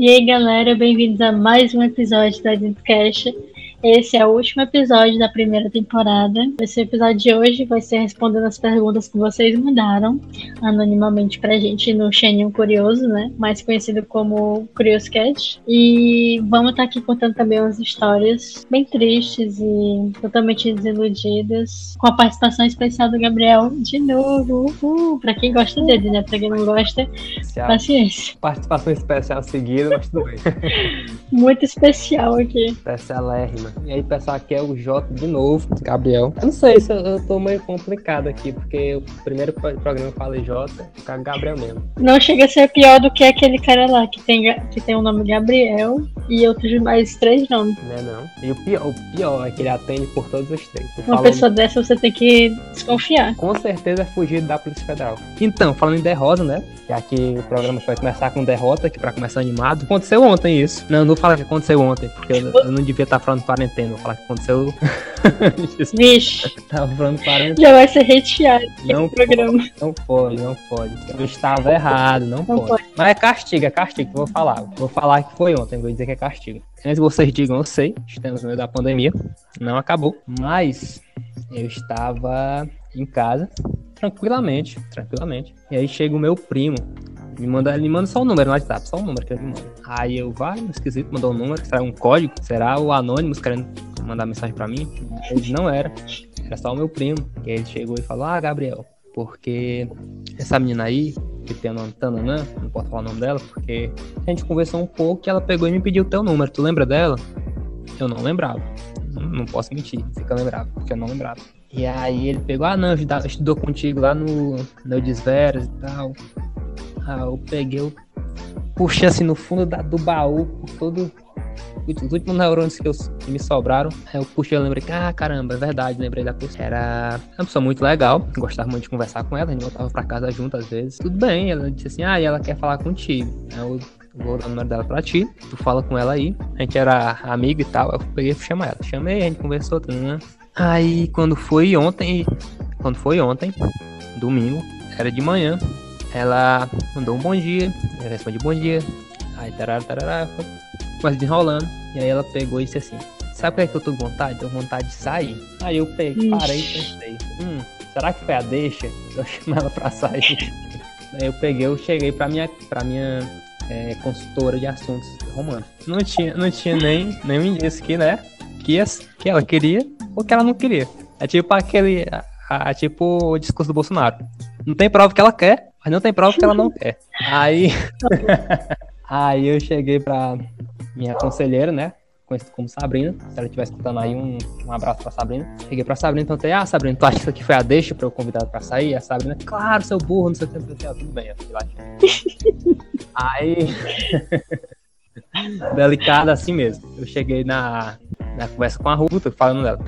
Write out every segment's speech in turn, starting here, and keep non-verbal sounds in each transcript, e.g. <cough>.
E aí, galera, bem-vindos a mais um episódio da Dentcast. Esse é o último episódio da primeira temporada. Esse episódio de hoje vai ser respondendo as perguntas que vocês mandaram anonimamente pra gente no Xeninho Curioso, né? Mais conhecido como Curioscat. E vamos estar tá aqui contando também umas histórias bem tristes e totalmente desiludidas. Com a participação especial do Gabriel de novo. Uh, pra quem gosta dele, né? Pra quem não gosta, especial. paciência. Participação especial seguida, mas tudo bem. <laughs> Muito especial aqui. Especialérrima. E aí, pessoal, aqui é o Jota de novo, Gabriel. Eu não sei se eu, eu tô meio complicado aqui, porque o primeiro programa eu falei Jota, fica Gabriel mesmo. Não chega a ser pior do que aquele cara lá que tem, que tem o nome Gabriel e outros mais três nomes. Não é não. E o pior, o pior é que ele atende por todos os três. Uma falando... pessoa dessa você tem que desconfiar. Com certeza é fugir da Polícia Federal. Então, falando em derrota, né? Já que o programa vai começar com derrota, que pra começar animado. Aconteceu ontem isso. Não, não fala que aconteceu ontem, porque eu, eu não devia estar falando para quarentena. Vou falar que aconteceu. <laughs> Vixe. Tava falando quarentena. Já vai ser reteado não programa. não pode, não pode. Eu estava errado, não, não pode. pode. Mas é castigo, é castigo que eu vou falar. Vou falar que foi ontem, vou dizer que é castigo. Antes que vocês digam, eu sei, estamos no meio da pandemia, não acabou. Mas eu estava em casa, tranquilamente, tranquilamente. E aí chega o meu primo, me manda, ele manda só o um número no WhatsApp, só o um número que ele manda. Aí eu, vai, esquisito, mandou um número, será um código? Será o Anônimos querendo mandar mensagem pra mim? Ele não era, era só o meu primo. E aí ele chegou e falou, ah, Gabriel, porque essa menina aí, que tem o nome Tananã, não posso falar o nome dela, porque a gente conversou um pouco e ela pegou e me pediu o teu número. Tu lembra dela? Eu não lembrava. Não posso mentir, fica lembrado, porque eu não lembrava. E aí ele pegou, ah não, estudou contigo lá no, no Desveras e tal. Ah, eu peguei, eu puxei assim no fundo da, do baú, todo. Os últimos neurônios que, eu, que me sobraram, eu puxei e lembrei ah, caramba, é verdade, lembrei da pessoa. Era uma pessoa muito legal, gostava muito de conversar com ela, a gente voltava pra casa junto às vezes. Tudo bem, ela disse assim, ah, e ela quer falar contigo. Eu vou dar o número dela pra ti, tu fala com ela aí. A gente era amigo e tal, eu peguei e chamar ela. Chamei, a gente conversou, né? Aí quando foi ontem, quando foi ontem, domingo, era de manhã, ela mandou um bom dia, eu respondi bom dia, aí tarará, tarará, mas desenrolando, e aí ela pegou e disse assim, sabe o que é que eu tô com vontade? Tô com vontade de sair. Aí eu peguei, parei e pensei, hum, será que foi a deixa? Eu chamei ela pra sair. <laughs> aí eu peguei, eu cheguei pra minha, pra minha é, consultora de assuntos românticos. Não tinha, não tinha nem nenhum indício que, né, que, que ela queria ou que ela não queria. É tipo aquele, a, a, tipo o discurso do Bolsonaro. Não tem prova que ela quer, mas não tem prova que ela não quer. Aí. <laughs> aí eu cheguei pra minha conselheira, né? Conhecida como Sabrina. Se ela estiver escutando aí, um, um abraço pra Sabrina. Cheguei pra Sabrina e perguntei: Ah, Sabrina, tu acha que isso aqui foi a deixa pra eu convidar pra sair? A Sabrina, claro, seu burro, não sei o que. Eu falei, ah, tudo bem, eu fui lá. <laughs> aí. <laughs> Delicada assim mesmo. Eu cheguei na, na conversa com a Ruta, falando dela.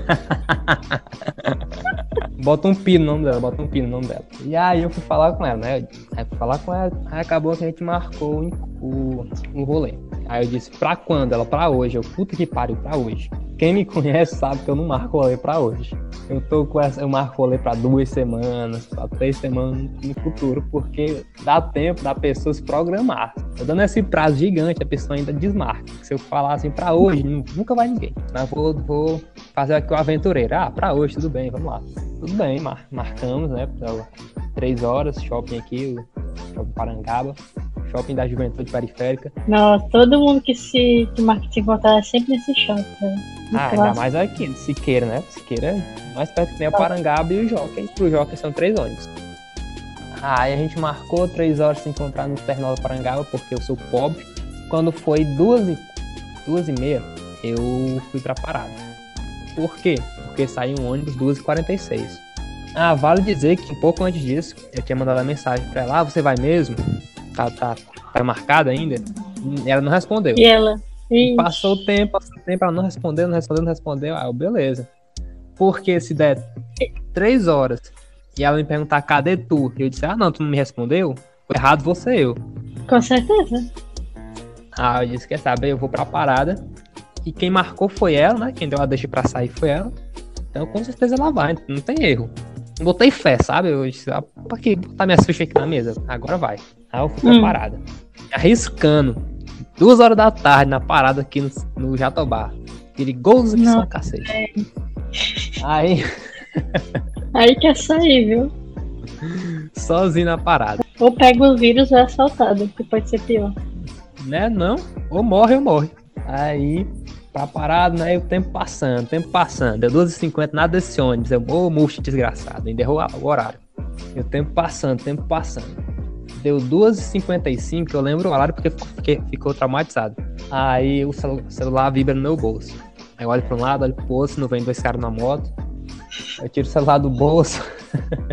Bota um pino no nome dela, bota um pino no nome dela. E aí eu fui falar com ela, né? Aí fui falar com ela, aí acabou que a gente marcou o, o rolê. Aí eu disse, pra quando? Ela, pra hoje. Eu, puta que pariu, pra hoje. Quem me conhece sabe que eu não marco rolê pra hoje. Eu tô com essa, eu marco rolê pra duas semanas, pra três semanas no futuro, porque dá tempo da pessoa se programar. Tô dando esse prazo gigante, a pessoa ainda desmarca. Se eu falar assim pra hoje, nunca vai ninguém. Mas vou, vou fazer aqui o aventureiro. Ah, pra hoje, tudo bem, vamos lá. Tudo bem, mar, marcamos, né? Três horas, shopping aqui, shopping Parangaba shopping da juventude periférica. Nossa, todo mundo que se, que se encontrar é sempre nesse shopping. Né? Ah, ainda mais aqui, no Siqueira, né? Siqueira é mais perto que nem a Parangaba e o Jockey. Pro Jockey são três ônibus. Aí a gente marcou três horas se encontrar no terminal da Parangaba, porque eu sou pobre. Quando foi duas e, duas e meia, eu fui pra parada. Por quê? Porque saiu um ônibus 2h46. Ah, vale dizer que um pouco antes disso, eu tinha mandado a mensagem pra ela, ah, você vai mesmo? Tá, tá, tá marcada ainda, ela não respondeu. E ela? Ixi. Passou o tempo, passou o tempo, ela não respondeu, não respondeu, não respondeu. Ah, beleza. Porque se der três horas e ela me perguntar cadê tu? E eu disse, ah não, tu não me respondeu? Foi errado você eu. Com certeza. Ah, eu disse, quer saber, eu vou pra parada. E quem marcou foi ela, né? Quem deu a deixa pra sair foi ela. Então com certeza ela vai, não tem erro. Botei fé, sabe? Eu disse, ah, pra que botar minhas fichas aqui na mesa? Agora vai. Aí eu fui hum. preparada. Arriscando duas horas da tarde na parada aqui no, no Jatobá. Perigoso que são cacete. É. Aí. <laughs> Aí quer sair, viu? Sozinho na parada. Ou pega o vírus ou é assaltado, que pode ser pior. Né? Não. Ou morre ou morre. Aí, pra parada, né? E o tempo passando, o tempo passando. Deu 12h50, nada desse ônibus. Eu, ô, murcho desgraçado. Ainda errou o horário. E o tempo passando, o tempo passando. Deu 2h55, eu lembro o horário porque fiquei, ficou traumatizado. Aí o celular vibra no meu bolso. Aí eu olho pra um lado, olho pro outro, não vem dois caras na moto. Eu tiro o celular do bolso.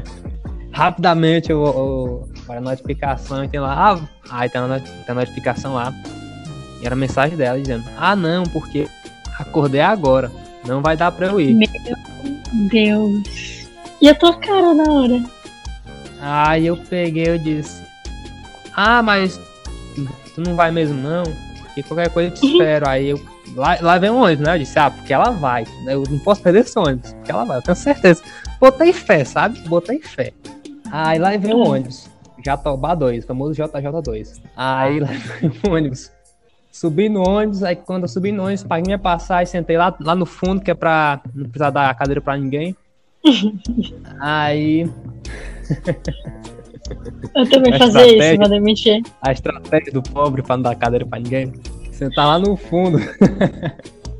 <laughs> Rapidamente eu, para a notificação e tem lá, ah, aí tem a notificação lá. E era a mensagem dela dizendo: Ah, não, porque acordei agora. Não vai dar pra eu ir. Meu Deus. E a tua cara na hora? Aí eu peguei e disse: Ah, mas tu não vai mesmo não? Porque qualquer coisa eu te <laughs> espero. Aí eu. Lá, lá vem um ônibus, né? Eu disse: Ah, porque ela vai. Eu não posso perder esse ônibus. Porque ela vai, eu tenho certeza. Botei fé, sabe? Botei fé. Aí lá vem o ônibus. Jatobá 2, famoso JJ2. Aí lá <laughs> vem o ônibus. Subi no ônibus, aí quando eu subi no ônibus, paguei minha passagem, sentei lá, lá no fundo, que é pra não precisar dar a cadeira pra ninguém. <laughs> aí. Eu também fazia isso, vou mexer. A estratégia do pobre pra não dar cadeira pra ninguém. Sentar lá no fundo. <laughs>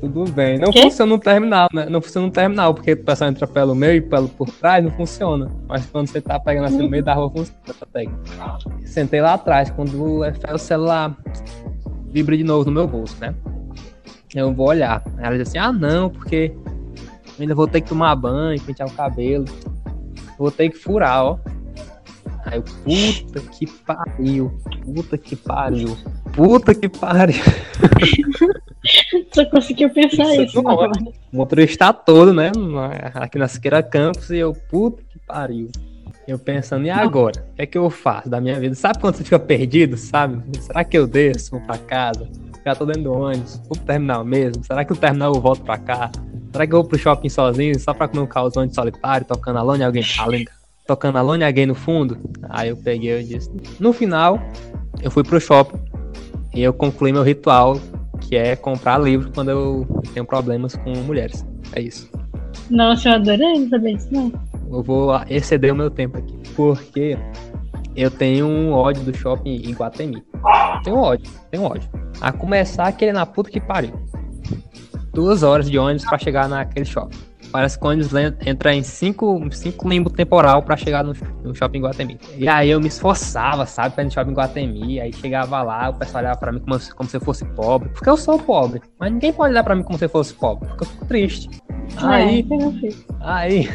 Tudo bem. Não funciona no terminal, né? Não funciona no terminal, porque o pessoal entra pelo meio e pelo por trás, não funciona. Mas quando você tá pegando assim no meio da rua, funciona essa técnica. Sentei lá atrás, quando o celular vibra de novo no meu bolso, né? Eu vou olhar. Ela diz assim: ah, não, porque eu ainda vou ter que tomar banho, pentear o cabelo. Vou ter que furar, ó. Aí eu, puta que pariu. Puta que pariu. Puta que pariu. <laughs> Só conseguiu pensar isso. isso o motorista todo, né? Aqui na Siqueira Campos, e eu, puta que pariu. Eu pensando, e agora? O que é que eu faço da minha vida? Sabe quando você fica perdido, sabe? Será que eu desço, vou pra casa? Já tô dentro do ônibus, vou pro terminal mesmo? Será que o terminal eu volto pra cá? Será que eu vou pro shopping sozinho, só pra comer um calzone solitário, tocando Alone alguém, além, tocando Alone alguém no fundo? Aí eu peguei e disse. No final, eu fui pro shopping e eu concluí meu ritual, que é comprar livro quando eu tenho problemas com mulheres. É isso. Nossa, eu adorei saber isso, não eu vou exceder o meu tempo aqui. Porque eu tenho um ódio do shopping em Guatemi. Tenho ódio, tenho ódio. A começar aquele na puta que pariu. Duas horas de ônibus para chegar naquele shopping. Parece que o ônibus entra em cinco, cinco limbo temporal para chegar no, no shopping Guatemi. E aí eu me esforçava, sabe, pra ir no shopping Guatemi. Aí chegava lá, o pessoal olhava pra mim como, como se eu fosse pobre. Porque eu sou pobre. Mas ninguém pode olhar pra mim como se eu fosse pobre. Porque eu fico triste. Aí, é, aí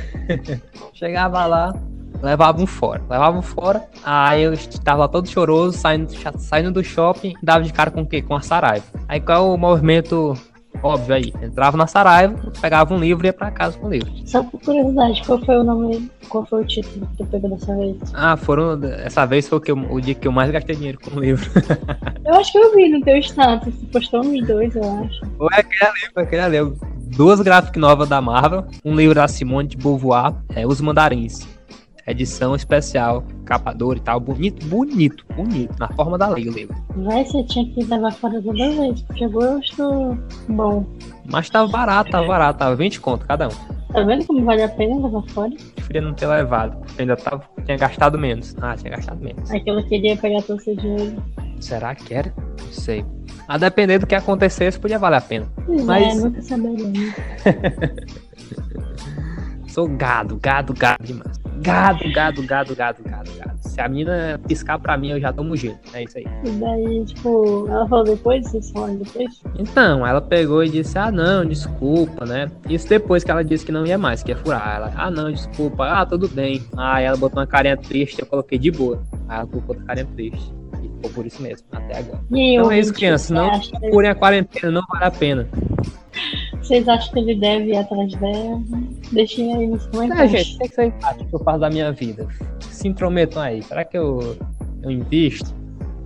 <laughs> chegava lá, levava um fora, levava um fora, aí eu estava todo choroso, saindo, saindo do shopping, dava de cara com o quê? Com a Saraiva. Aí qual é o movimento óbvio aí? Entrava na Saraiva, pegava um livro e ia pra casa com o livro. Só por curiosidade, qual foi o nome, qual foi o título que tu pegou dessa vez? Ah, foram, essa vez foi o, que eu, o dia que eu mais gastei dinheiro com o livro. eu acho que eu vi no teu status, tu postou uns dois, eu acho. Foi aquele ali, foi aquele ali duas graphic novas da Marvel, um livro da Simone de Beauvoir, é, Os Mandarins. Edição especial, capa dura e tal. Bonito, bonito, bonito. Na forma da lei o livro. Vai, você tinha que levar fora toda vez, porque eu gosto bom. Mas tava barato, tava barato, tava 20 conto cada um. Tá vendo como vale a pena levar fora? Preferia não ter levado. Ainda tava, tinha gastado menos. Ah, tinha gastado menos. Aquilo queria pegar todo o seu dinheiro. Será que era? Não sei. A depender do que acontecesse, podia valer a pena. Pois Mas... é, nunca saberia. <laughs> Sou gado, gado, gado demais. Gado, gado, gado, gado, gado, gado. Se a menina piscar pra mim, eu já tomo jeito. É isso aí. E daí, tipo, ela falou depois? Vocês falaram depois? Então, ela pegou e disse: Ah, não, desculpa, né? Isso depois que ela disse que não ia mais, que ia furar. Ela, ah, não, desculpa, ah, tudo bem. Aí ela botou uma carinha triste, eu coloquei de boa. Aí ela colocou outra carinha triste. Ficou por isso mesmo, até agora. E então é isso, criança. Não procurem a quarentena, não vale a pena. Vocês acham que ele deve ir atrás dela? Deixem aí nos comentários. É, gente, tem que ser empático que eu faço da minha vida. Se intrometam aí. Será que eu, eu invisto?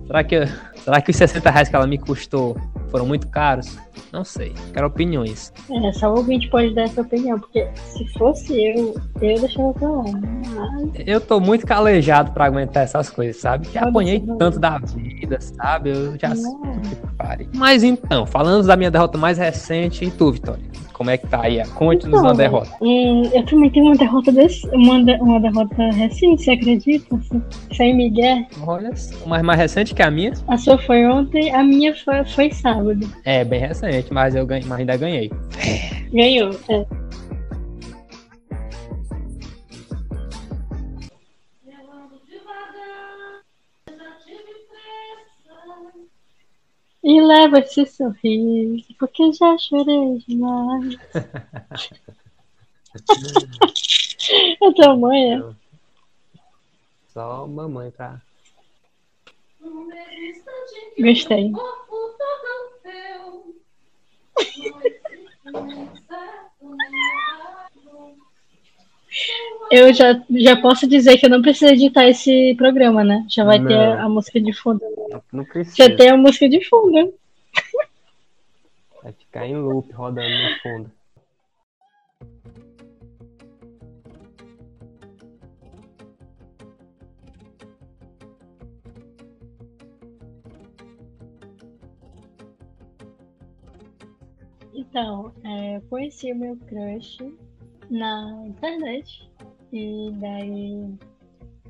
Será que, será que os 60 reais que ela me custou foram muito caros? Não sei. Quero opiniões. É, só o ouvinte pode dar essa opinião, porque se fosse eu, eu deixava pra lá. Mas... Eu tô muito calejado pra aguentar essas coisas, sabe? Já apanhei tanto da vida, sabe? Eu já sei. Mas então, falando da minha derrota mais recente, e tu, Vitória? Como é que tá aí? Conte-nos então, uma derrota. Eu também tenho uma derrota desse, uma, de, uma derrota recente, você acredita? Sem Miguel. Olha, mais, mais recente que a minha? A sua foi ontem, a minha foi, foi sábado. É, bem recente, mas eu ganhei, mas ainda ganhei. Ganhou, é. E leva esse sorriso, porque já chorei demais. <laughs> é tua mãe, é? Só mamãe pra. Gostei. <laughs> Eu já, já posso dizer que eu não preciso editar esse programa, né? Já vai não. ter a, música de fundo. Não, não precisa. Já tem a música de fundo. Vai ficar em loop rodando no fundo. Então, é, conheci o meu crush na internet. E daí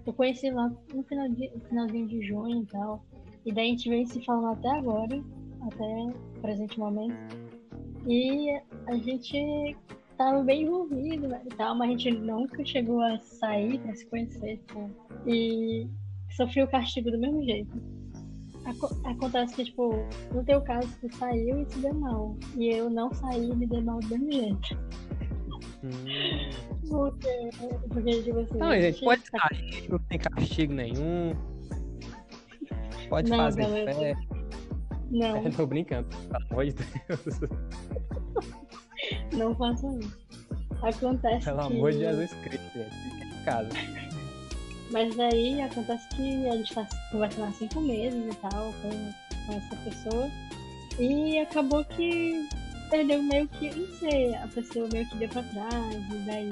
eu conheci lá no final de, finalzinho de junho e tal. E daí a gente vem se falando até agora, até o presente momento. E a gente tava bem envolvido né, e tal, mas a gente nunca chegou a sair pra se conhecer. Tipo, e sofreu o castigo do mesmo jeito. Acontece que, tipo, no teu caso, tu saiu e se deu mal. E eu não saí e me dei mal do mesmo jeito. Hum. Porque, porque tipo assim, não, gente, pode sair, não tem castigo nenhum. Pode não, fazer galera. fé. Não. <laughs> Eu tô brincando, pelo amor de Deus. Não façam isso. Acontece Pelo que... amor de Jesus Cristo, gente. Em casa. Mas aí acontece que a gente tá conversando há cinco meses e tal com, com essa pessoa. E acabou que perdeu meio que, não sei, a pessoa meio que deu pra trás, e daí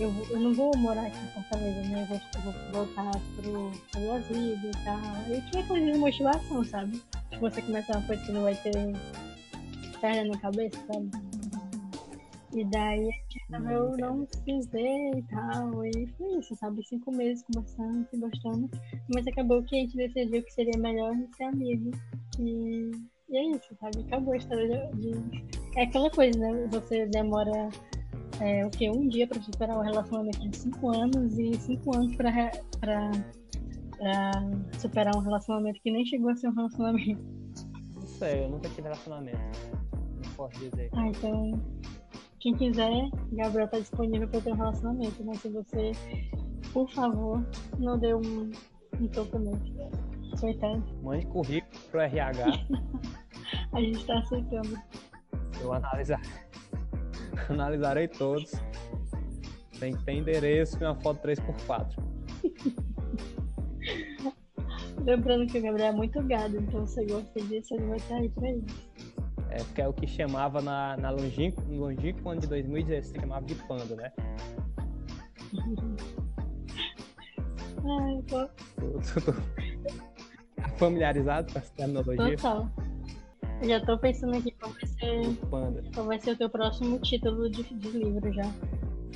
eu, eu não vou morar aqui em Fortaleza, né? Eu vou, eu vou voltar pro, Brasil e tal. E tinha coisa de motivação, sabe? Se você começar uma coisa que não vai ter perna na cabeça, sabe? E daí resolveu não ver e tal. E foi isso, sabe? Cinco meses conversando, se gostando. Mas acabou que a gente decidiu que seria melhor ser amigo. E e é isso, sabe? Acabou a história de. É aquela coisa, né? Você demora é, o quê? Um dia pra superar um relacionamento de cinco anos e cinco anos pra, pra, pra superar um relacionamento que nem chegou a ser um relacionamento. Não sei, eu nunca tive relacionamento. Não posso dizer. Ah, então. Quem quiser, Gabriel tá disponível pra ter um relacionamento, mas se você, por favor, não dê um, um topo nele. Coitado. Mande currículo pro RH. <laughs> A gente tá aceitando. Eu analisar. <laughs> Analisarei todos. Tem que ter endereço e uma foto 3x4. <laughs> Lembrando que o Gabriel é muito gado, então se você gosta disso, ele vai estar aí pra isso. É porque é o que chamava na, na longínqua, longínqua ano de 2016, chamava de panda, né? <laughs> Ai, tô... Tô, tô, tô familiarizado com essa terminologia? Total. Já tô pensando aqui qual vai ser, Panda. qual vai ser o teu próximo título de, de livro já.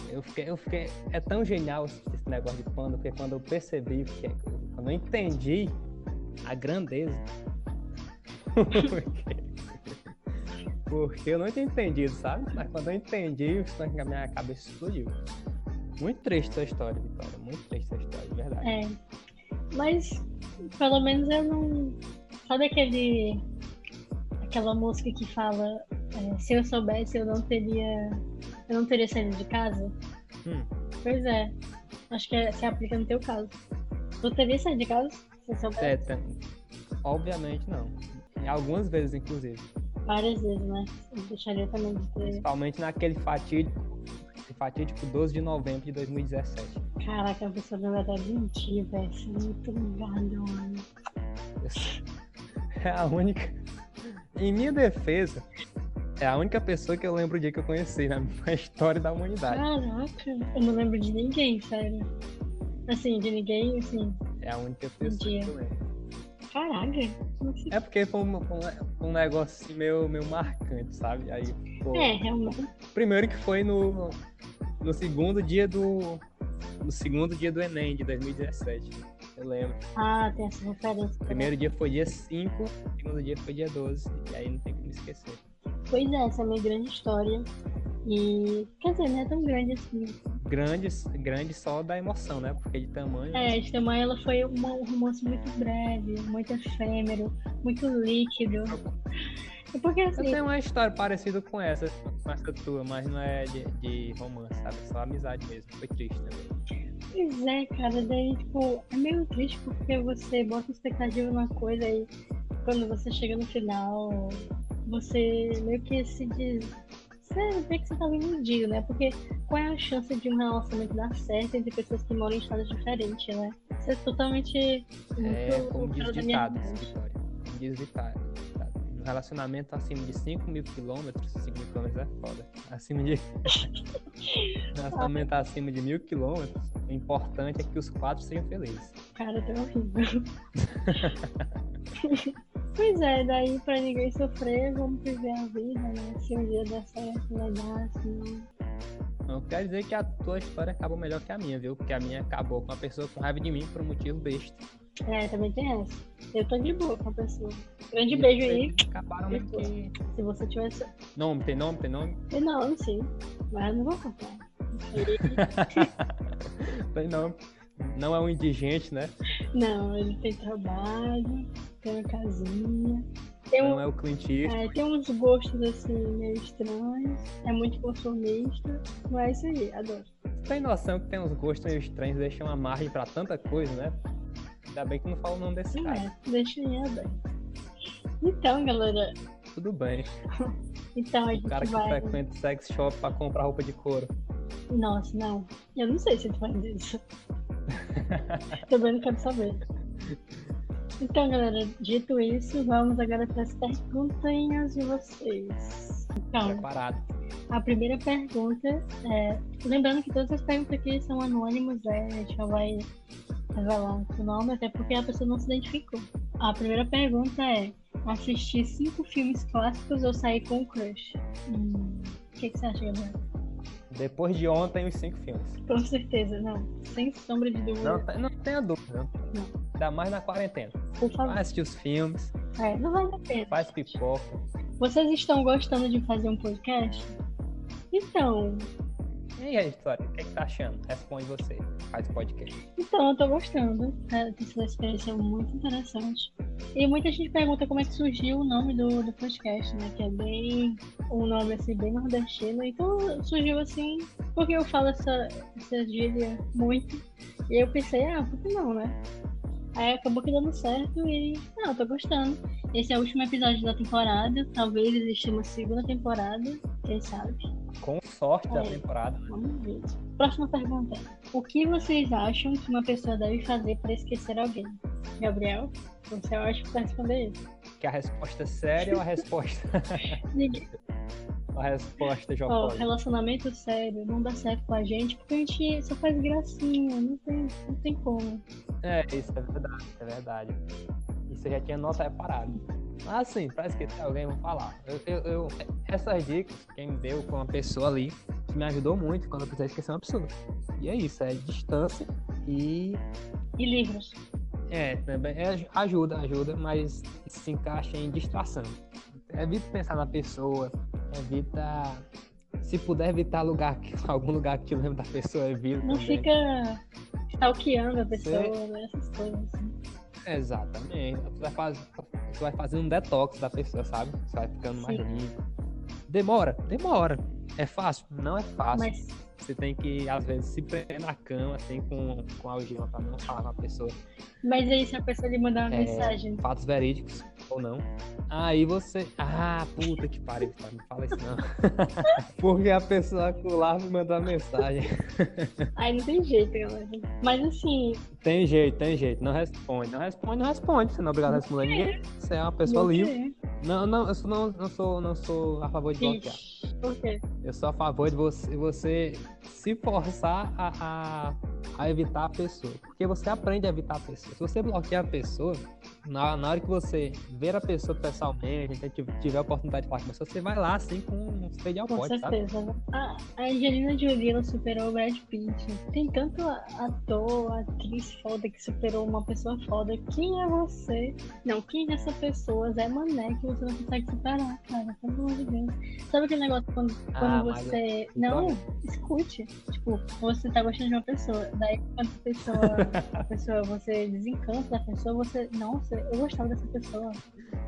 Eu fiquei, eu fiquei. É tão genial esse negócio de panda, porque quando eu percebi, porque, quando eu entendi a grandeza. <laughs> porque eu não tinha entendido, sabe? Mas quando eu entendi, a minha cabeça explodiu. Muito triste essa história, Vitória. Muito triste essa história, de verdade. É. Mas, pelo menos eu não. Sabe aquele aquela música que fala é, se eu soubesse eu não teria eu não teria saído de casa? Hum. pois é acho que é, se aplica no teu caso. Tu teria saído de casa se eu soubesse? É, tem... obviamente não. Algumas vezes inclusive. Várias vezes né? Eu deixaria também de ter. Principalmente naquele fatídico fatídico 12 de novembro de 2017 caraca a pessoa não vai mentir velho. É muito ligado mano. <laughs> É a única em minha defesa, é a única pessoa que eu lembro o dia que eu conheci <laughs> na história da humanidade. Caraca, eu não lembro de ninguém, sério. Assim, de ninguém, assim. É a única pessoa dia. que eu lembro. Caraca. É porque foi um, um, um negócio meio, meio marcante, sabe? Aí, pô, É, realmente. Primeiro que foi no, no segundo dia do. No segundo dia do Enem de 2017. Eu lembro. Ah, tem essa referência. Primeiro dia foi dia 5, o segundo dia foi dia 12. E aí não tem como esquecer. Pois é, essa é a minha grande história. E. Quer dizer, não é tão grande assim. Grande, grande só da emoção, né? Porque de tamanho. É, de tamanho ela foi uma- um romance muito breve, muito efêmero, muito líquido. É porque Eu assim. tenho uma história parecida com essa, com essa tua, mas não é de, de romance, sabe? É só amizade mesmo. Foi triste também. Pois é, cara, daí, tipo, é meio triste porque você bota expectativa numa coisa e quando você chega no final, você meio que se diz. Você vê que você tá iludido, né? Porque qual é a chance de um relacionamento dar certo entre pessoas que moram em estados diferentes, né? Você é totalmente. É como diz ditado, história. Como diz ditado. Um relacionamento acima de 5 mil quilômetros, 5 mil quilômetros é foda. Acima de. <laughs> <laughs> relacionamento acima de mil quilômetros, o importante é que os quatro sejam felizes. Cara, tá horrível. <laughs> pois é, daí pra ninguém sofrer, vamos viver a vida, né? Se um dia der certo, dar, se não. Quer dizer que a tua história acabou melhor que a minha, viu? Porque a minha acabou com uma pessoa com raiva de mim por um motivo besta. É, também tem essa. Eu tô de boa com a pessoa. Grande beijo aí. Acabaram meio que. Se você tivesse. Nome, tem nome, tem nome? Eu não, sim. Mas eu não vou contar. <laughs> tem nome. Não é um indigente, né? Não, ele tem trabalho, tem uma casinha. Tem, um, Não é o Clint é, tem uns gostos assim meio estranhos. É muito consumista. Mas é isso aí, adoro. Tem noção que tem uns gostos meio estranhos, deixam uma margem pra tanta coisa, né? Ainda bem que não fala o nome desse Não cara. é, deixa aí aberto. Então, galera, Tudo bem. <laughs> então a O gente cara que vai. frequenta o sex shop pra comprar roupa de couro. Nossa, não. Eu não sei se tu faz isso. Também não quero saber. Então, galera, dito isso, vamos agora para as perguntinhas de vocês. Então, Preparado. a primeira pergunta é. Lembrando que todas as perguntas aqui são anônimas, né? A gente não vai revelar o nome, até porque a pessoa não se identificou. A primeira pergunta é: assistir cinco filmes clássicos ou sair com um crush? Hum, O que, que você acha, Gabriel? Depois de ontem, os cinco filmes. Com certeza, não. Sem sombra de dúvida. Não, não tenha dúvida. Não. Ainda mais na quarentena. Por favor. Vai assistir os filmes, É, não vale a pena. faz pipoca. Vocês estão gostando de fazer um podcast? Então, E aí, história? O que, é que tá achando? Responde você. Faz podcast. então eu tô gostando. Tá, tem sido uma experiência muito interessante. E muita gente pergunta como é que surgiu o nome do, do podcast, né? Que é bem um nome assim, bem nordestino. Então surgiu assim, porque eu falo essa, essa gíria muito. E eu pensei, ah, por que não, né? Aí acabou que dando certo e não, eu tô gostando. Esse é o último episódio da temporada. Talvez exista uma segunda temporada, quem sabe. Com sorte da É. temporada. Vamos ver. Próxima pergunta. O que vocês acham que uma pessoa deve fazer para esquecer alguém? Gabriel, você é ótimo para responder isso. Que a resposta é séria ou a resposta, <laughs> <laughs> a resposta Ó, jocosa? relacionamento sério não dá certo com a gente porque a gente só faz gracinha, não tem, não tem como. É, isso é verdade, é verdade. Isso eu já tinha nota reparado. Mas assim, pra esquecer alguém, vou falar. Eu, eu- eu- essas dicas, quem me deu com uma pessoa ali, que me ajudou muito quando eu precisei esquecer uma pessoa. E é isso, é distância e. E livros? É, também é, ajuda, ajuda, mas se encaixa em distração. Evita pensar na pessoa, evita. Se puder evitar lugar, que- <laughs> algum lugar que te lembre da pessoa, evita. Não também. fica stalkeando a pessoa, né? essas coisas assim. Exatamente. Você vai, faz... você vai fazendo um detox da pessoa, sabe? Você vai ficando mais Sim. limpo. Demora, demora. É fácil? Não é fácil. Mas Você tem que, às vezes, se prender na cama, assim, com, com algema pra não falar com a pessoa. Mas aí se a pessoa lhe mandar uma É, mensagem, Fatos verídicos ou não. Aí você. Ah, puta que pariu? Não fala isso não. <laughs> Porque a pessoa lá me mandou uma mensagem. <laughs> aí não tem jeito, galera. Mas assim, Tem jeito, tem jeito. Não responde. Não responde, não responde. Você não é obrigado a responder ninguém. Você é uma pessoa livre. Não, não, eu não, não, sou, não sou a favor de bloquear. Por quê? Eu sou a favor de você, você se forçar a, a, a evitar a pessoa. Porque você aprende a evitar a pessoa. Se você bloquear a pessoa, na, na hora que você ver a pessoa pessoalmente, tiver a oportunidade de falar com você, você vai lá assim com um spray de alcohol, Com certeza. Sabe? A, a Angelina Jolie, ela superou o Brad Pitt. Tem tanto ator, atriz foda que superou uma pessoa foda. Quem é você? Não, quem é essa pessoa? Zé Mané que você não consegue superar, cara. Pelo amor de Deus. Sabe aquele negócio quando, ah, quando você... Não, escute. Tipo, você tá gostando de uma pessoa. Daí quando a pessoa, <laughs> a pessoa, você desencanta da pessoa, você... Nossa, eu gostava dessa pessoa.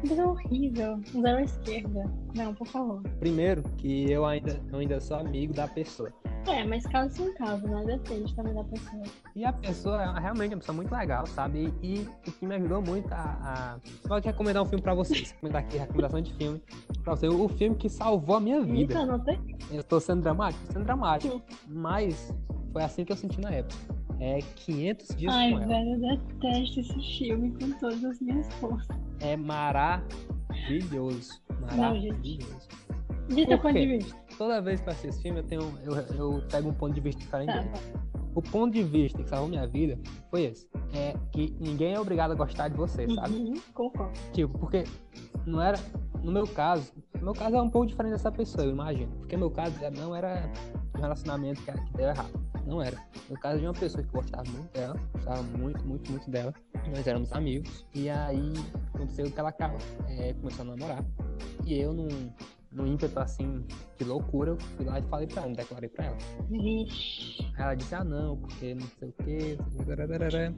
Mas é horrível. Zero esquerda. Não, por favor. Primeiro, que eu ainda, eu ainda sou amigo da pessoa. É, mas caso sem caso, né? Depende também da pessoa. E a pessoa é realmente uma pessoa muito legal, sabe? E, e o que me ajudou muito a. a... Pode recomendar um filme pra vocês. Recomendar aqui, recomendação de filme. Pra você. O filme que salvou a minha vida. Eita, não tem? Eu tô sendo dramático? Tô sendo dramático. Mas foi assim que eu senti na época é 500 dias Ai, com ela. velho, eu detesto esse filme com todas as minhas forças. É maravilhoso. Maravilhoso. De teu ponto de vista. Toda vez que eu assisto filme, eu, tenho, eu, eu pego um ponto de vista diferente. Tá. O ponto de vista que salvou minha vida foi esse. É que ninguém é obrigado a gostar de você, uhum, sabe? Concordo. Tipo, porque não era. No meu caso, no meu caso é um pouco diferente dessa pessoa, eu imagino. Porque meu caso não era um relacionamento que, que deu errado. Não era. No caso de uma pessoa que gostava muito dela, gostava muito, muito, muito dela. Nós éramos amigos. E aí aconteceu que ela é, começou a namorar. E eu não no ímpeto assim de loucura, eu fui lá e falei pra ela, declarei pra ela. Aí ela disse, ah não, porque não sei o que,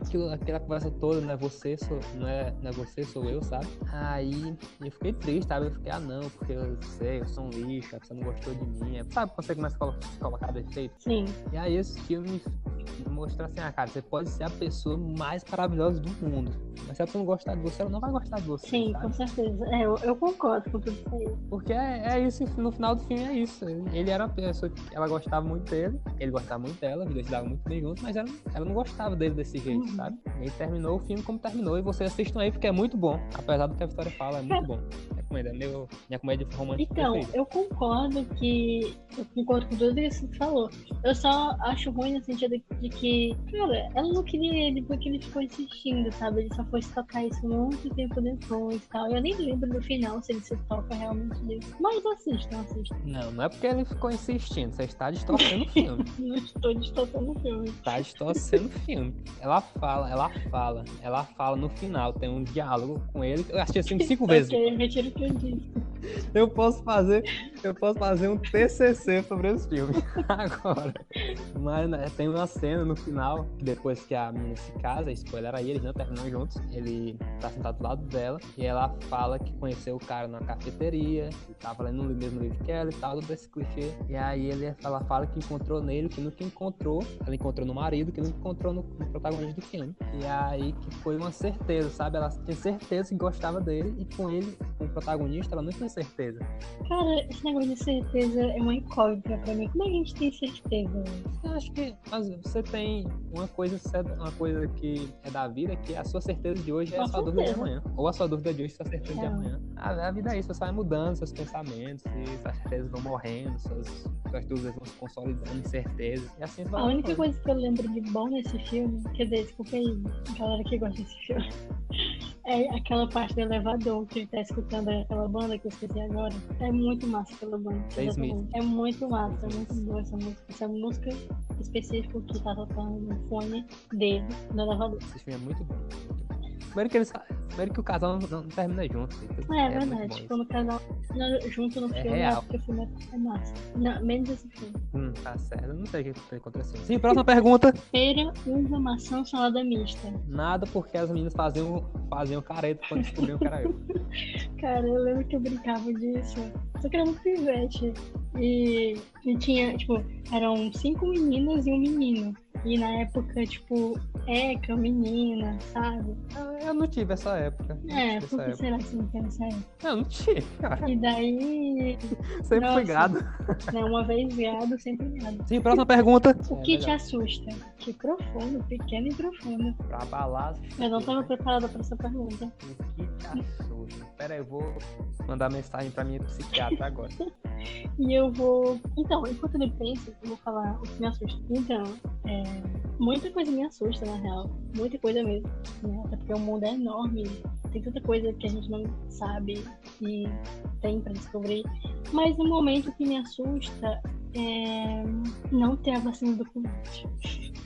Aquilo, aquela conversa toda, não é você, sou, não, é, não é você, sou eu, sabe? Aí eu fiquei triste, sabe? Eu fiquei, ah não, porque eu sei, eu sou um lixo, a pessoa não gostou de mim. É, sabe quando você começa a colocar defeito? Sim. E aí esse filme mostrar assim, ah, cara, você pode ser a pessoa mais maravilhosa do mundo. Mas se a pessoa não gostar de você, ela não vai gostar de você. Sim, sabe? com certeza. É, eu, eu, concordo com tudo isso. Porque é, é, isso, no final do filme é isso. Ele era uma pessoa que ela gostava muito dele, ele gostava muito dela, eles davam muito bem juntos, mas ela, ela não gostava dele desse jeito, uhum. sabe? E ele terminou o filme como terminou, e vocês assistam aí porque é muito bom. Apesar do que a história fala, é muito bom. <laughs> Recomendo, é meu, minha comédia romântica. Então, eu concordo que. Eu concordo com tudo isso que você falou. Eu só acho ruim no sentido de que Cara, ela não queria ele porque ele ficou insistindo, sabe? Ele só foi se tocar isso muito tempo depois e tal. Eu nem lembro no final se ele se toca realmente disso. Mas assistam, assistam. Não, não é porque ele ficou insistindo, você está distorcendo o <laughs> filme. não estou distorcendo o filme. Está distorcendo o filme. Ela fala, ela fala, ela fala no final, tem um diálogo com ele. Eu assisti assim cinco <laughs> vezes. Ok, retiro o que eu disse. Eu posso fazer, eu posso fazer um TCC sobre esse filme <laughs> agora. Mas né, tem uma cena no final, depois que a menina se casa, spoiler aí, eles não terminam juntos. Ele tá sentado do lado dela e ela fala que conheceu o cara na cafeteria, que tava lendo o mesmo livro que ela e tal, todo esse clichê. E aí ele, ela fala que encontrou nele, que nunca encontrou, ela encontrou no marido, que nunca encontrou no, no protagonista do filme. E aí que foi uma certeza, sabe? Ela tinha certeza que gostava dele e com ele, com o protagonista, ela não tinha certeza. Cara, esse negócio de certeza é uma incógnita pra mim. Como é que a gente tem certeza? Eu acho que você tem uma coisa, uma coisa que é da vida, que a sua certeza de hoje é a sua dúvida de amanhã. Ou a sua dúvida de hoje é a sua certeza é. de amanhã. A, a, vida é isso, você vai mudando seus pensamentos, e suas certezas vão morrendo, suas dúvidas vão se consolidando, incertezas. E assim vai. A única coisa que eu lembro de bom nesse filme, quer dizer, desculpa aí, galera que gosta desse filme. <laughs> É aquela parte do elevador que ele tá escutando aquela banda que eu esqueci agora. É muito massa aquela banda. É muito massa, é muito boa essa música. Essa música específica que tá tocando no fone dele no elevador. Esse filme é muito bom. Primeiro que, eles, primeiro que o casal não, não termina junto. É, é verdade. Quando o casal junto no é filme, real. porque o filme é massa. Não, menos esse filme. Hum, tá certo. Não sei o que aconteceu. Sim, próxima pergunta. Feira, uva, maçã, salada mista. Nada porque as meninas faziam, faziam careta quando descobriam que era eu. <laughs> Cara, eu lembro que eu brincava disso. Só que era muito pivete. E, e tinha, tipo, eram cinco meninas e um menino. E na época, tipo, é, com a menina, sabe? Eu não tive essa época. É, por que será que você não teve essa época? Eu não tive, cara. E daí. <laughs> sempre Nossa, fui gado. Não, uma vez gado, sempre gado. Sim, próxima pergunta. O é, que te assusta? Que profundo, pequeno e profundo. Pra balar. Eu não estava preparada para essa pergunta. O que assusta? Pera aí, eu vou mandar mensagem pra minha psiquiatra agora. <laughs> e eu vou. Então, enquanto ele pensa, eu vou falar o que me assusta. Então, é... muita coisa me assusta, na real. Muita coisa mesmo. Né? Até porque o mundo é enorme. Tem tanta coisa que a gente não sabe e tem para descobrir. Mas no momento que me assusta é não ter a vacina do Covid.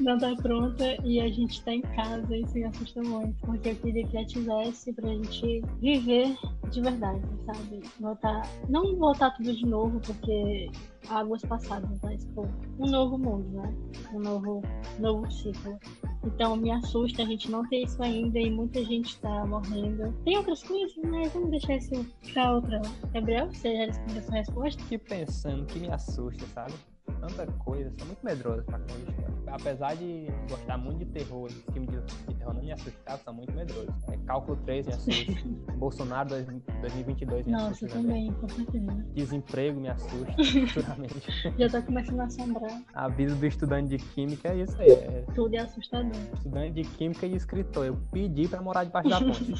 Não tá pronta e a gente tá em casa, isso me assusta muito. Porque eu queria que já tivesse pra gente viver de verdade, sabe? Voltar. Não voltar tudo de novo, porque águas passadas, mas tipo, um novo mundo, né? Um novo, novo ciclo. Então me assusta a gente não ter isso ainda e muita gente tá morrendo. Tem outras coisas, mas vamos deixar isso pra outra. Gabriel, você já respondeu essa resposta? Fiquei pensando que me assusta, sabe? Tanta coisa, sou muito medroso pra coisa. Apesar de gostar muito de terror, de filme de, de terror não me assustava, sou muito medroso. É, Cálculo 3 me assusta. <laughs> Bolsonaro 2022 me Nossa, assusta. Nossa, também, com certeza. Desemprego me assusta, <laughs> futuramente. <laughs> Já tô começando a assombrar. A vida do estudante de química é isso aí. É... Tudo é assustador. Estudante de química e escritor. Eu pedi pra morar debaixo da ponte.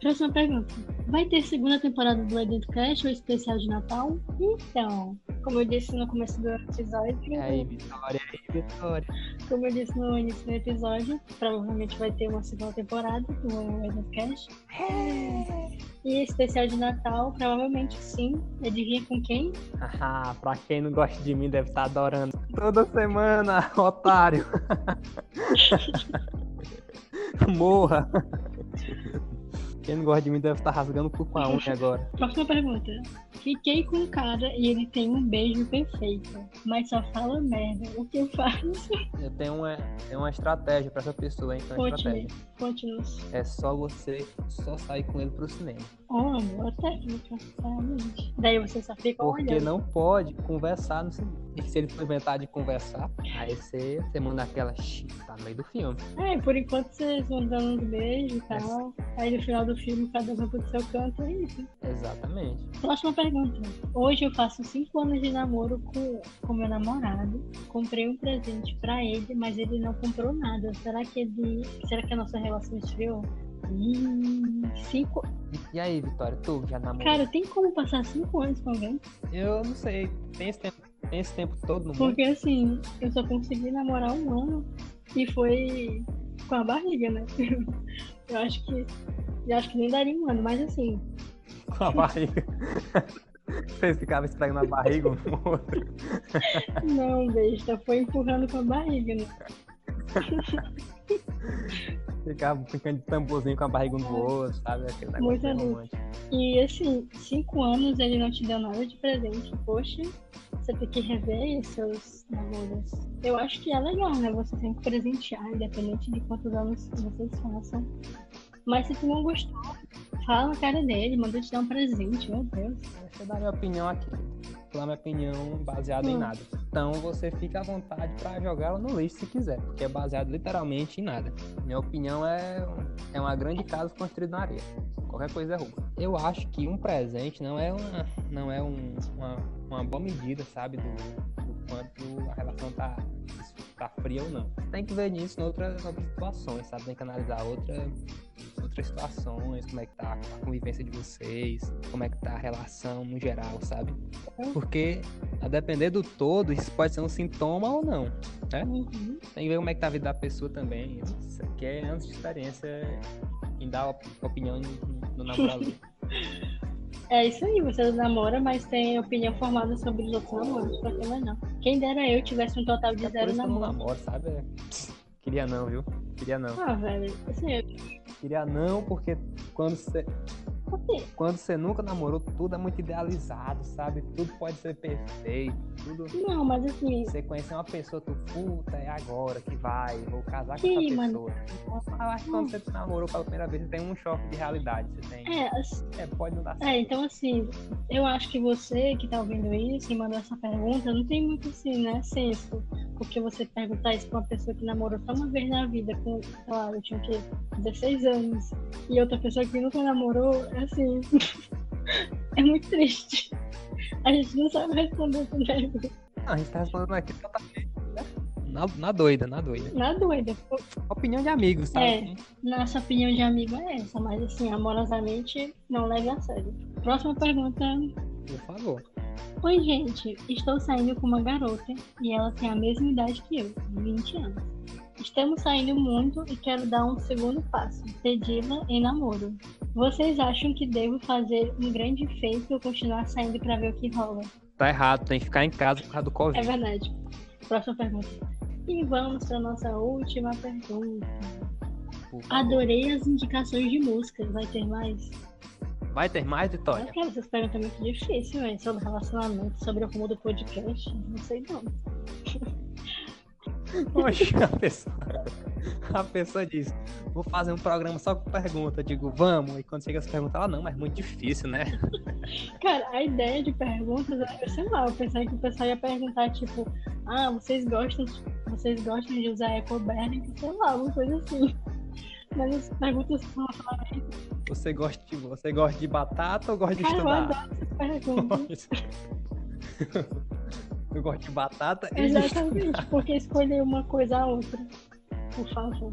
Próxima pergunta. Vai ter segunda temporada do Legend Cast ou especial de Natal? Então, como eu disse no começo do episódio. E aí, Vitória, aí, Vitória. Como eu disse no início do episódio, provavelmente vai ter uma segunda temporada do Edcast. É. E especial de Natal, provavelmente sim. Adivinha com quem? Haha, pra quem não gosta de mim deve estar adorando. Toda semana, <laughs> otário. <laughs> Morra. Quem não gosta de mim deve estar rasgando o cu com a unha agora. Próxima pergunta. Fiquei com um cara e ele tem um beijo perfeito, mas só fala merda. O que eu faço? Eu tenho uma, tenho uma estratégia pra essa pessoa, hein? Conte-me. Conte-nos. É só você só sair com ele pro cinema. Oh, boa técnica, realmente. Daí você só fica Porque olhando. não pode conversar no cinema. E se ele for inventar de conversar, aí você, você manda aquela tá no meio do filme. É, por enquanto vocês vão dando um beijo e tal. É. Aí no final do filme cada um vai pro seu canto, é isso. Exatamente. Próxima pergunta. Hoje eu faço cinco anos de namoro com, com meu namorado. Comprei um presente para ele, mas ele não comprou nada. Será que ele. Será que a nossa relação esfriou? Hum, cinco. E aí, Vitória, tu já namorou? Cara, tem como passar cinco anos com alguém? Eu não sei. Tem esse tempo, tem esse tempo todo no mundo? Porque assim, eu só consegui namorar um ano e foi com a barriga, né? <laughs> Eu acho que. Eu acho que nem daria um ano, mas assim, <laughs> com a barriga. <laughs> Vocês ficavam esfregando a barriga um no outro. <laughs> Não, besta, foi empurrando com a barriga, né? Ficava ficando de tamborzinho com a barriga um no outro, sabe? Aquele Muito adulto. E assim, cinco anos ele não te deu nada de presente. Poxa, você tem que rever seus namoros. Eu acho que é legal, né? Você sempre presentear, independente de quantos anos vocês façam. Mas se tu não gostou, fala na cara dele, manda te dar um presente, meu Deus. Deixa eu dar minha opinião aqui. Dar minha opinião baseada hum. em nada. Então você fica à vontade para jogar ela no lixo se quiser, porque é baseado literalmente em nada. Minha opinião é, é uma grande casa construída na areia. Qualquer coisa é roupa. Eu acho que um presente não é uma, não é um, uma, uma boa medida, sabe, do quanto a relação tá tá fria ou não. Tem que ver nisso em outras, outras situações, sabe? Tem que analisar outra, outras situações, como é que tá a convivência de vocês, como é que tá a relação no geral, sabe? Porque, a depender do todo, isso pode ser um sintoma ou não, né? Uhum. Tem que ver como é que tá a vida da pessoa também. Isso aqui é antes de experiência em dar opinião no namorado. <laughs> É isso aí, você namora, mas tem opinião formada sobre os outros namoros, pra que não? Quem dera eu tivesse um total de é zero namoro. Eu namoro, sabe? Queria não, viu? Queria não. Ah, velho, assim, eu... Queria não, porque quando você quando você nunca namorou, tudo é muito idealizado, sabe? Tudo pode ser perfeito. Tudo... Não, mas assim. Você conhecer uma pessoa, tu puta, é agora que vai, vou casar com Sim, essa pessoa. Mano. Eu acho que quando você namorou pela primeira vez, você tem um choque de realidade. Você tem. É, assim... é pode não dar certo. É, então assim, eu acho que você que tá ouvindo isso e mandou essa pergunta, não tem muito assim, né, senso porque você perguntar isso pra uma pessoa que namorou só uma vez na vida, com, sei lá, eu tinha o quê? 16 anos, e outra pessoa que nunca namorou, é assim. <laughs> é muito triste. A gente não sabe responder essa pergunta. a gente tá respondendo aqui totalmente, né? Na, na doida, na doida. Na doida. Opinião de amigos, sabe? É, nossa opinião de amigo é essa, mas assim, amorosamente, não leve a sério. Próxima pergunta. Por favor. Oi, gente. Estou saindo com uma garota e ela tem a mesma idade que eu, 20 anos. Estamos saindo muito e quero dar um segundo passo, pedi-la em namoro. Vocês acham que devo fazer um grande feito ou continuar saindo para ver o que rola? Tá errado, tem que ficar em casa por causa do Covid. É verdade. Próxima pergunta. E vamos para nossa última pergunta. Adorei as indicações de música. Vai ter mais? Vai ter mais, Vitória? Eu quero essas perguntas muito difíceis, velho. Sobre relacionamento, sobre o rumo do podcast. Não sei não. <laughs> Poxa, a pessoa, a pessoa diz, vou fazer um programa só com pergunta. Eu digo, vamos. E quando chega essa pergunta, ela, não, mas é muito difícil, né? <laughs> Cara, a ideia de perguntas, eu sei lá, eu pensei que o pessoal ia perguntar, tipo, ah, vocês gostam, vocês gostam de usar EcoBerning? Sei lá, uma coisa assim. Mas as perguntas são Você gosta de, você gosta de batata ou gosta de Cara, estudar? Eu adoro essas perguntas. <laughs> Eu gosto de batata e Exatamente, porque escolher uma coisa a outra. Por favor.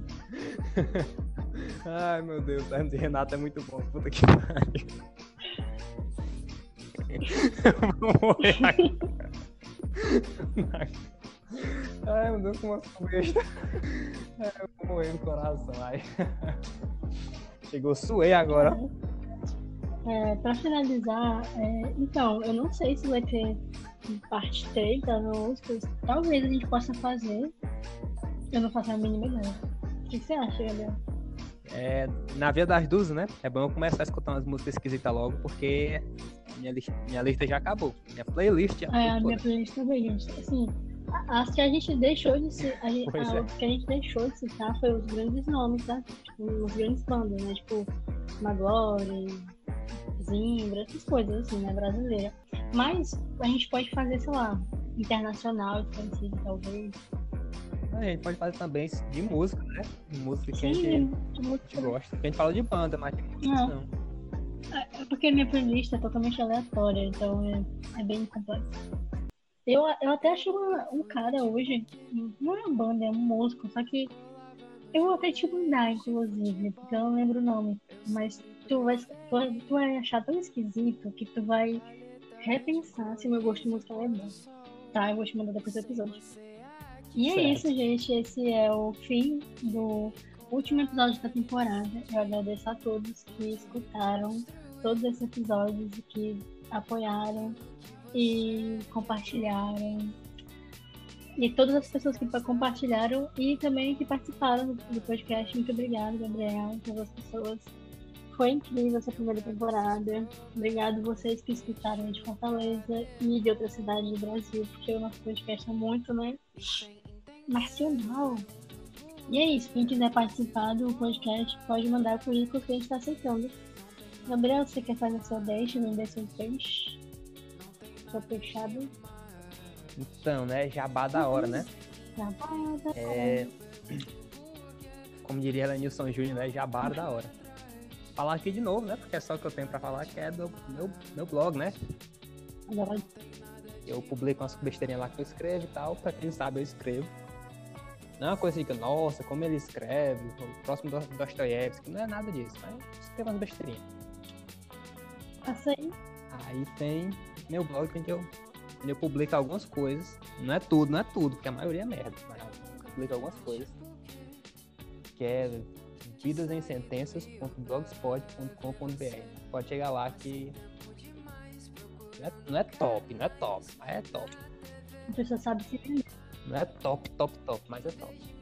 Ai, meu Deus, o de Renato é muito bom. Puta que pariu. <laughs> Eu vou morrer aqui. <laughs> Ai, meu Deus, como eu sou besta. Eu vou morrer no coração. Ai. Chegou, suei agora. É, pra finalizar, é, então, eu não sei se vai ter parte 3 das músicas, talvez a gente possa fazer. Eu não faço a mínima ideia. O que você acha, Gabriel? É, na via das dúzias, né? É bom eu começar a escutar umas músicas esquisitas logo, porque minha lista, minha lista já acabou. Minha playlist já É, a minha playlist também, gente. Assim, as que a gente deixou de citar, a, gente, a, é. que a gente deixou de citar foi os grandes nomes, tá? Tipo, os grandes bandas, né? Tipo, Maglory, Zimbra, essas coisas assim, né? Brasileira. Mas a gente pode fazer, sei lá, internacional, desconhecido, talvez. A gente pode fazer também de música, né? De música que Sim, a gente, música. gosta. Porque a gente fala de banda, mas de música não. não. É, é porque minha playlist é totalmente aleatória, então é, é bem complexo. Eu, eu até achei uma, um cara hoje, não é uma banda, é um músico, só que eu vou até te mandar, inclusive, porque eu não lembro o nome, mas tu vai, tu, tu vai achar tão esquisito que tu vai repensar se meu gosto musical é bom. Tá? Eu vou te mandar depois do episódio. E é certo. isso, gente. Esse é o fim do último episódio da temporada. Eu agradeço a todos que escutaram todos esses episódios e que apoiaram e compartilharam. E todas as pessoas que compartilharam e também que participaram do podcast. Muito obrigada, Gabriel, todas as pessoas foi incrível essa primeira temporada. Obrigado vocês que escutaram de Fortaleza e de outras cidades do Brasil, porque o nosso podcast é muito, né? Nacional. E é isso. Quem quiser participar do podcast pode mandar o currículo que a gente está aceitando. Gabriel, você quer fazer sua deixa, vender seu peixe? Seu peixado? Então, né? Jabá da hora, né? Jabá da hora. É... Como diria ela Nilson Júnior, né? Jabá da hora falar aqui de novo, né? Porque é só o que eu tenho para falar, que é do meu, meu blog, né? Eu publico umas besteirinhas lá que eu escrevo e tal. Pra quem sabe, eu escrevo. Não é uma coisa que, nossa, como ele escreve, próximo do Dostoiévski, não é nada disso. Mas eu escrevo umas besteirinhas. Passa aí. Aí tem meu blog onde eu, onde eu publico algumas coisas. Não é tudo, não é tudo, porque a maioria é merda. Mas eu publico algumas coisas. Que é Partidas em sentenças.blogspot.com.br. Pode chegar lá que não é, não é, top, não é top, mas é top. A pessoa sabe se Não é top, top, top, mas é top.